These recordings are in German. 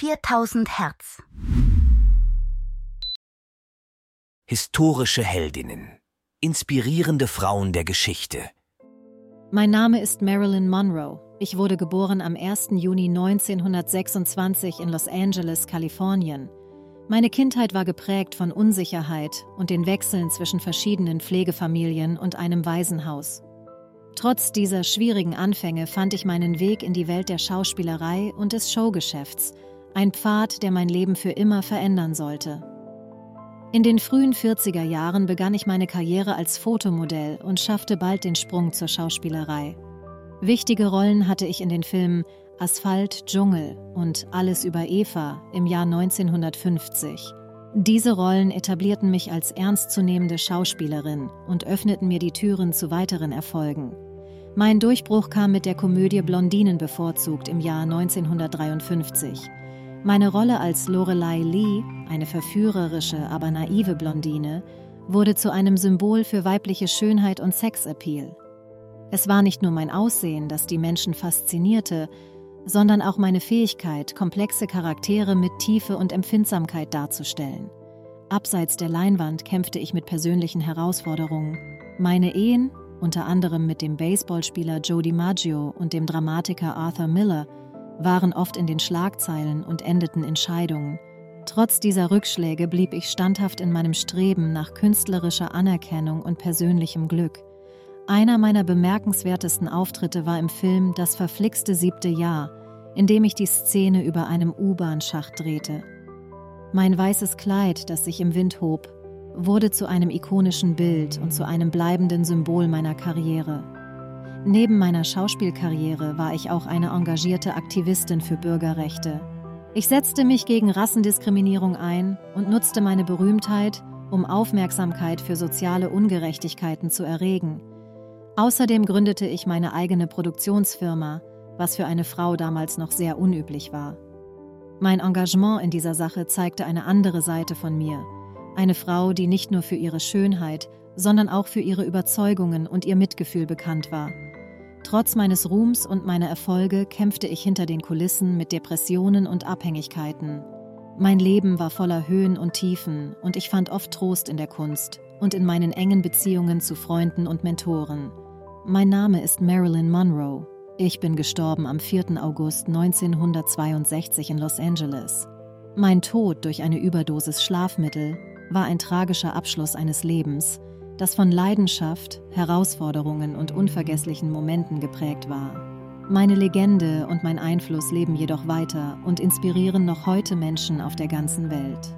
4000 Hertz. Historische Heldinnen. Inspirierende Frauen der Geschichte. Mein Name ist Marilyn Monroe. Ich wurde geboren am 1. Juni 1926 in Los Angeles, Kalifornien. Meine Kindheit war geprägt von Unsicherheit und den Wechseln zwischen verschiedenen Pflegefamilien und einem Waisenhaus. Trotz dieser schwierigen Anfänge fand ich meinen Weg in die Welt der Schauspielerei und des Showgeschäfts, ein Pfad, der mein Leben für immer verändern sollte. In den frühen 40er Jahren begann ich meine Karriere als Fotomodell und schaffte bald den Sprung zur Schauspielerei. Wichtige Rollen hatte ich in den Filmen Asphalt, Dschungel und Alles über Eva im Jahr 1950. Diese Rollen etablierten mich als ernstzunehmende Schauspielerin und öffneten mir die Türen zu weiteren Erfolgen. Mein Durchbruch kam mit der Komödie Blondinen bevorzugt im Jahr 1953. Meine Rolle als Lorelei Lee, eine verführerische, aber naive Blondine, wurde zu einem Symbol für weibliche Schönheit und Sexappeal. Es war nicht nur mein Aussehen, das die Menschen faszinierte, sondern auch meine Fähigkeit, komplexe Charaktere mit Tiefe und Empfindsamkeit darzustellen. Abseits der Leinwand kämpfte ich mit persönlichen Herausforderungen. Meine Ehen, unter anderem mit dem Baseballspieler Joe DiMaggio und dem Dramatiker Arthur Miller, waren oft in den Schlagzeilen und endeten in Scheidungen. Trotz dieser Rückschläge blieb ich standhaft in meinem Streben nach künstlerischer Anerkennung und persönlichem Glück. Einer meiner bemerkenswertesten Auftritte war im Film Das verflixte siebte Jahr, in dem ich die Szene über einem U-Bahn-Schacht drehte. Mein weißes Kleid, das sich im Wind hob, wurde zu einem ikonischen Bild und zu einem bleibenden Symbol meiner Karriere. Neben meiner Schauspielkarriere war ich auch eine engagierte Aktivistin für Bürgerrechte. Ich setzte mich gegen Rassendiskriminierung ein und nutzte meine Berühmtheit, um Aufmerksamkeit für soziale Ungerechtigkeiten zu erregen – Außerdem gründete ich meine eigene Produktionsfirma, was für eine Frau damals noch sehr unüblich war. Mein Engagement in dieser Sache zeigte eine andere Seite von mir. Eine Frau, die nicht nur für ihre Schönheit, sondern auch für ihre Überzeugungen und ihr Mitgefühl bekannt war. Trotz meines Ruhms und meiner Erfolge kämpfte ich hinter den Kulissen mit Depressionen und Abhängigkeiten. Mein Leben war voller Höhen und Tiefen und ich fand oft Trost in der Kunst und in meinen engen Beziehungen zu Freunden und Mentoren. Mein Name ist Marilyn Monroe. Ich bin gestorben am 4. August 1962 in Los Angeles. Mein Tod durch eine Überdosis Schlafmittel war ein tragischer Abschluss eines Lebens, das von Leidenschaft, Herausforderungen und unvergesslichen Momenten geprägt war. Meine Legende und mein Einfluss leben jedoch weiter und inspirieren noch heute Menschen auf der ganzen Welt.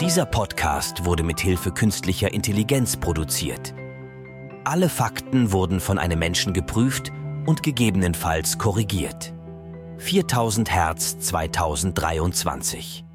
Dieser Podcast wurde mit Hilfe künstlicher Intelligenz produziert. Alle Fakten wurden von einem Menschen geprüft und gegebenenfalls korrigiert. 4000 Hertz 2023